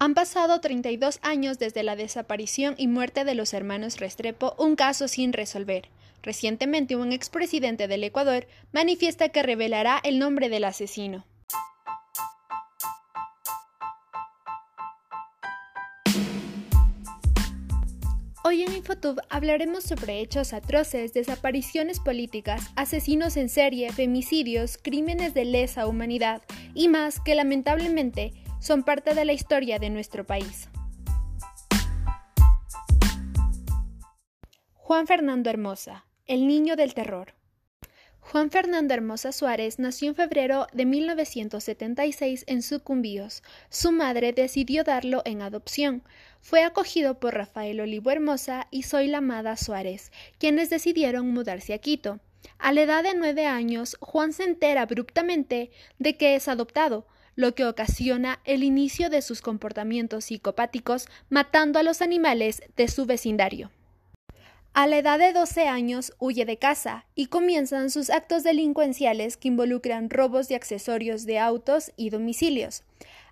Han pasado 32 años desde la desaparición y muerte de los hermanos Restrepo, un caso sin resolver. Recientemente un expresidente del Ecuador manifiesta que revelará el nombre del asesino. Hoy en Infotube hablaremos sobre hechos atroces, desapariciones políticas, asesinos en serie, femicidios, crímenes de lesa humanidad y más que lamentablemente son parte de la historia de nuestro país. Juan Fernando Hermosa, el niño del terror. Juan Fernando Hermosa Suárez nació en febrero de 1976 en Sucumbíos. Su madre decidió darlo en adopción. Fue acogido por Rafael Olivo Hermosa y Zoila Amada Suárez, quienes decidieron mudarse a Quito. A la edad de nueve años, Juan se entera abruptamente de que es adoptado, lo que ocasiona el inicio de sus comportamientos psicopáticos matando a los animales de su vecindario. A la edad de 12 años huye de casa y comienzan sus actos delincuenciales que involucran robos de accesorios de autos y domicilios.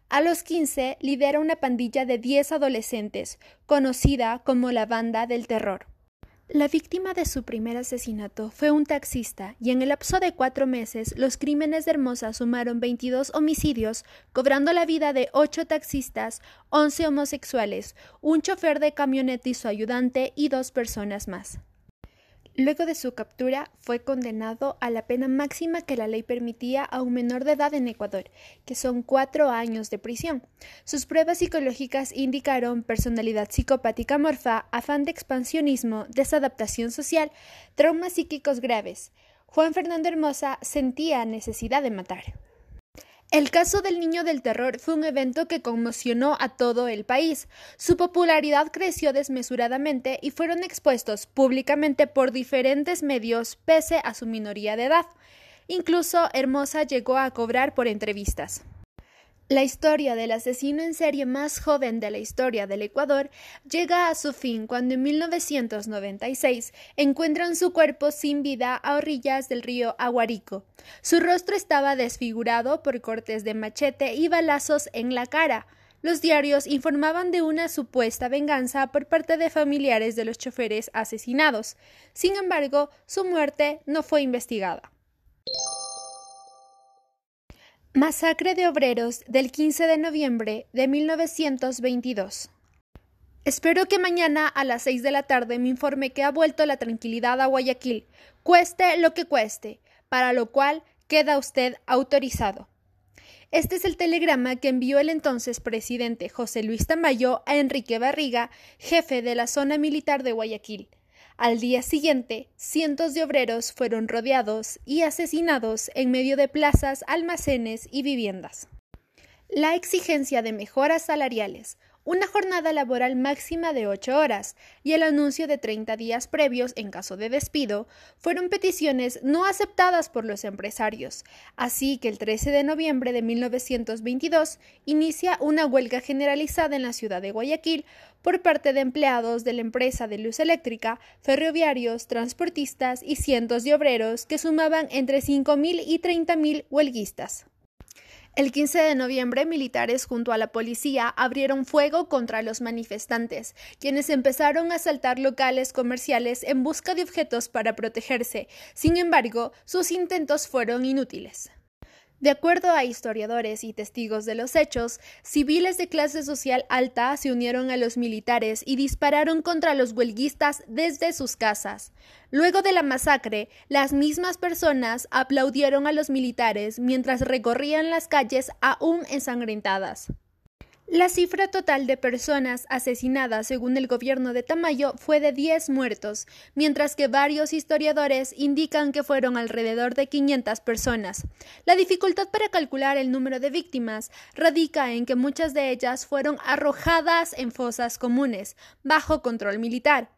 A los 15 lidera una pandilla de 10 adolescentes, conocida como la Banda del Terror. La víctima de su primer asesinato fue un taxista y en el lapso de cuatro meses los crímenes de Hermosa sumaron 22 homicidios, cobrando la vida de ocho taxistas, 11 homosexuales, un chofer de camioneta y su ayudante y dos personas más. Luego de su captura, fue condenado a la pena máxima que la ley permitía a un menor de edad en Ecuador, que son cuatro años de prisión. Sus pruebas psicológicas indicaron personalidad psicopática morfa, afán de expansionismo, desadaptación social, traumas psíquicos graves. Juan Fernando Hermosa sentía necesidad de matar. El caso del niño del terror fue un evento que conmocionó a todo el país. Su popularidad creció desmesuradamente y fueron expuestos públicamente por diferentes medios pese a su minoría de edad. Incluso Hermosa llegó a cobrar por entrevistas. La historia del asesino en serie más joven de la historia del Ecuador llega a su fin cuando en 1996 encuentran su cuerpo sin vida a orillas del río Aguarico. Su rostro estaba desfigurado por cortes de machete y balazos en la cara. Los diarios informaban de una supuesta venganza por parte de familiares de los choferes asesinados. Sin embargo, su muerte no fue investigada. Masacre de Obreros del 15 de noviembre de 1922. Espero que mañana a las 6 de la tarde me informe que ha vuelto la tranquilidad a Guayaquil, cueste lo que cueste, para lo cual queda usted autorizado. Este es el telegrama que envió el entonces presidente José Luis Tamayo a Enrique Barriga, jefe de la zona militar de Guayaquil, al día siguiente, cientos de obreros fueron rodeados y asesinados en medio de plazas, almacenes y viviendas. La exigencia de mejoras salariales, una jornada laboral máxima de ocho horas y el anuncio de 30 días previos en caso de despido fueron peticiones no aceptadas por los empresarios, así que el 13 de noviembre de 1922 inicia una huelga generalizada en la ciudad de Guayaquil por parte de empleados de la empresa de luz eléctrica, ferroviarios, transportistas y cientos de obreros que sumaban entre 5.000 y 30.000 huelguistas. El 15 de noviembre, militares junto a la policía abrieron fuego contra los manifestantes, quienes empezaron a asaltar locales comerciales en busca de objetos para protegerse. Sin embargo, sus intentos fueron inútiles. De acuerdo a historiadores y testigos de los hechos, civiles de clase social alta se unieron a los militares y dispararon contra los huelguistas desde sus casas. Luego de la masacre, las mismas personas aplaudieron a los militares mientras recorrían las calles aún ensangrentadas. La cifra total de personas asesinadas según el gobierno de Tamayo fue de 10 muertos, mientras que varios historiadores indican que fueron alrededor de 500 personas. La dificultad para calcular el número de víctimas radica en que muchas de ellas fueron arrojadas en fosas comunes, bajo control militar.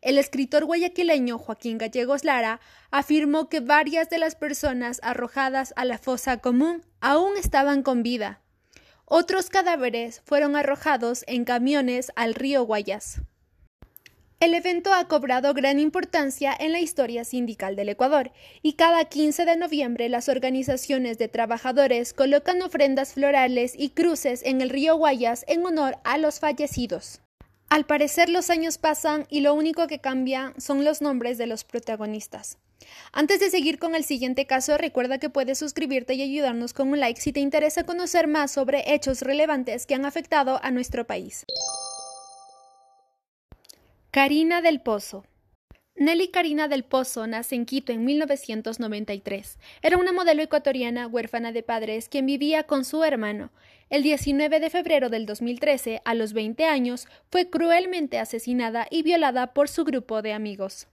El escritor guayaquileño Joaquín Gallegos Lara afirmó que varias de las personas arrojadas a la fosa común aún estaban con vida. Otros cadáveres fueron arrojados en camiones al río Guayas. El evento ha cobrado gran importancia en la historia sindical del Ecuador y cada 15 de noviembre las organizaciones de trabajadores colocan ofrendas florales y cruces en el río Guayas en honor a los fallecidos. Al parecer los años pasan y lo único que cambia son los nombres de los protagonistas. Antes de seguir con el siguiente caso, recuerda que puedes suscribirte y ayudarnos con un like si te interesa conocer más sobre hechos relevantes que han afectado a nuestro país. Karina del Pozo. Nelly Karina del Pozo nace en Quito en 1993. Era una modelo ecuatoriana huérfana de padres quien vivía con su hermano. El 19 de febrero del 2013, a los 20 años, fue cruelmente asesinada y violada por su grupo de amigos.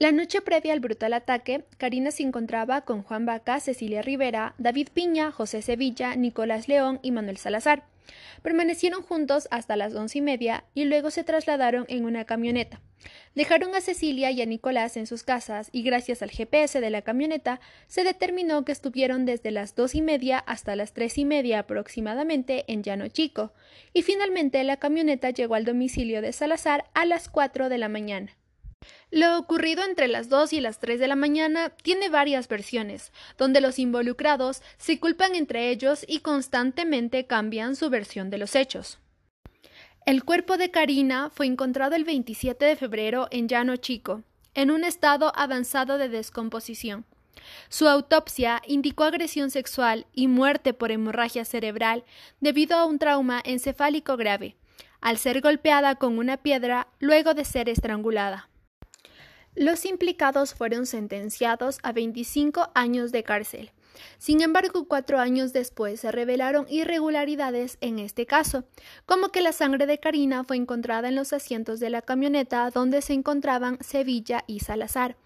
La noche previa al brutal ataque, Karina se encontraba con Juan Vaca, Cecilia Rivera, David Piña, José Sevilla, Nicolás León y Manuel Salazar. Permanecieron juntos hasta las once y media y luego se trasladaron en una camioneta. Dejaron a Cecilia y a Nicolás en sus casas y gracias al GPS de la camioneta se determinó que estuvieron desde las dos y media hasta las tres y media aproximadamente en Llano Chico y finalmente la camioneta llegó al domicilio de Salazar a las cuatro de la mañana. Lo ocurrido entre las 2 y las 3 de la mañana tiene varias versiones, donde los involucrados se culpan entre ellos y constantemente cambian su versión de los hechos. El cuerpo de Karina fue encontrado el 27 de febrero en Llano Chico, en un estado avanzado de descomposición. Su autopsia indicó agresión sexual y muerte por hemorragia cerebral debido a un trauma encefálico grave, al ser golpeada con una piedra luego de ser estrangulada. Los implicados fueron sentenciados a 25 años de cárcel. Sin embargo, cuatro años después se revelaron irregularidades en este caso, como que la sangre de Karina fue encontrada en los asientos de la camioneta donde se encontraban Sevilla y Salazar.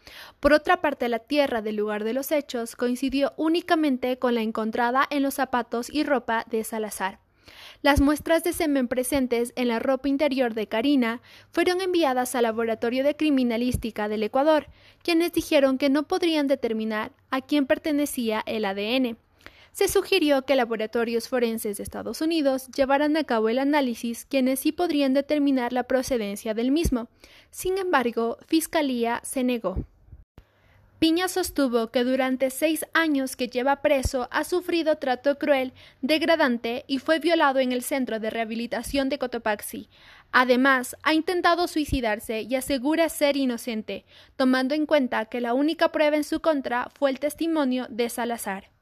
Por otra parte, la tierra del lugar de los hechos coincidió únicamente con la encontrada en los zapatos y ropa de Salazar. Las muestras de semen presentes en la ropa interior de Karina fueron enviadas al Laboratorio de Criminalística del Ecuador, quienes dijeron que no podrían determinar a quién pertenecía el ADN. Se sugirió que laboratorios forenses de Estados Unidos llevaran a cabo el análisis, quienes sí podrían determinar la procedencia del mismo. Sin embargo, Fiscalía se negó. Piña sostuvo que durante seis años que lleva preso ha sufrido trato cruel, degradante y fue violado en el centro de rehabilitación de Cotopaxi. Además, ha intentado suicidarse y asegura ser inocente, tomando en cuenta que la única prueba en su contra fue el testimonio de Salazar.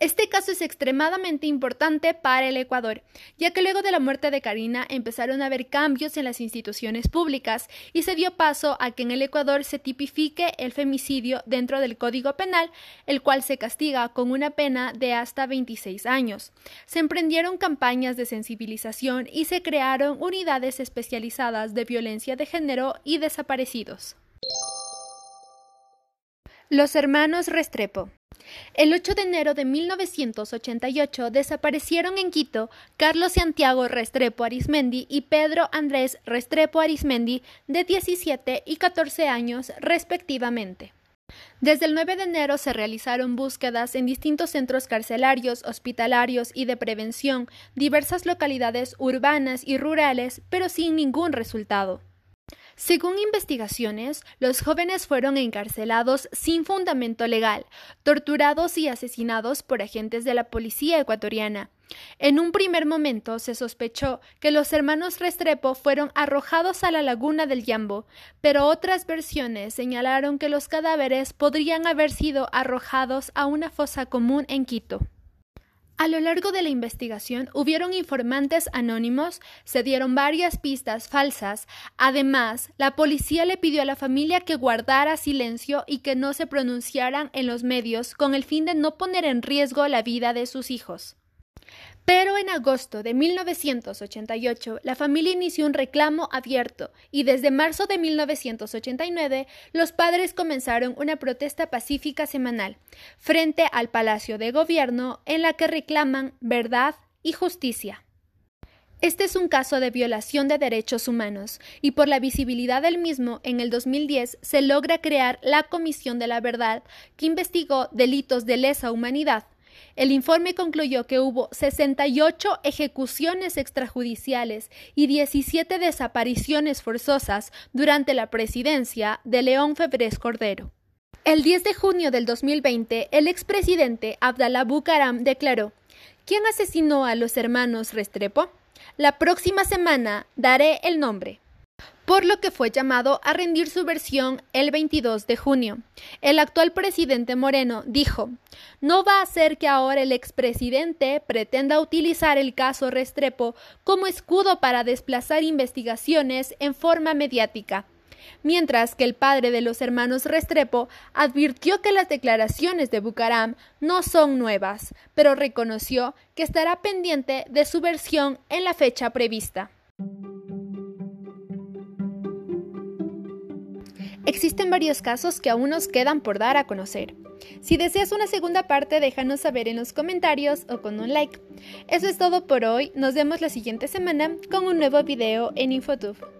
Este caso es extremadamente importante para el Ecuador, ya que luego de la muerte de Karina empezaron a haber cambios en las instituciones públicas y se dio paso a que en el Ecuador se tipifique el femicidio dentro del Código Penal, el cual se castiga con una pena de hasta 26 años. Se emprendieron campañas de sensibilización y se crearon unidades especializadas de violencia de género y desaparecidos. Los hermanos Restrepo el 8 de enero de 1988 desaparecieron en Quito Carlos Santiago Restrepo Arismendi y Pedro Andrés Restrepo Arismendi, de 17 y 14 años respectivamente. Desde el 9 de enero se realizaron búsquedas en distintos centros carcelarios, hospitalarios y de prevención, diversas localidades urbanas y rurales, pero sin ningún resultado. Según investigaciones, los jóvenes fueron encarcelados sin fundamento legal, torturados y asesinados por agentes de la policía ecuatoriana. En un primer momento se sospechó que los hermanos Restrepo fueron arrojados a la laguna del Yambo, pero otras versiones señalaron que los cadáveres podrían haber sido arrojados a una fosa común en Quito. A lo largo de la investigación hubieron informantes anónimos, se dieron varias pistas falsas. Además, la policía le pidió a la familia que guardara silencio y que no se pronunciaran en los medios con el fin de no poner en riesgo la vida de sus hijos. Pero en agosto de 1988 la familia inició un reclamo abierto y desde marzo de 1989 los padres comenzaron una protesta pacífica semanal frente al Palacio de Gobierno en la que reclaman verdad y justicia. Este es un caso de violación de derechos humanos y por la visibilidad del mismo en el 2010 se logra crear la Comisión de la Verdad que investigó delitos de lesa humanidad El informe concluyó que hubo 68 ejecuciones extrajudiciales y 17 desapariciones forzosas durante la presidencia de León Febrés Cordero. El 10 de junio del 2020, el expresidente Abdallah Bucaram declaró: ¿Quién asesinó a los hermanos Restrepo? La próxima semana daré el nombre por lo que fue llamado a rendir su versión el 22 de junio. El actual presidente Moreno dijo, no va a ser que ahora el expresidente pretenda utilizar el caso Restrepo como escudo para desplazar investigaciones en forma mediática mientras que el padre de los hermanos Restrepo advirtió que las declaraciones de Bucaram no son nuevas, pero reconoció que estará pendiente de su versión en la fecha prevista. Existen varios casos que aún nos quedan por dar a conocer. Si deseas una segunda parte, déjanos saber en los comentarios o con un like. Eso es todo por hoy, nos vemos la siguiente semana con un nuevo video en Infotube.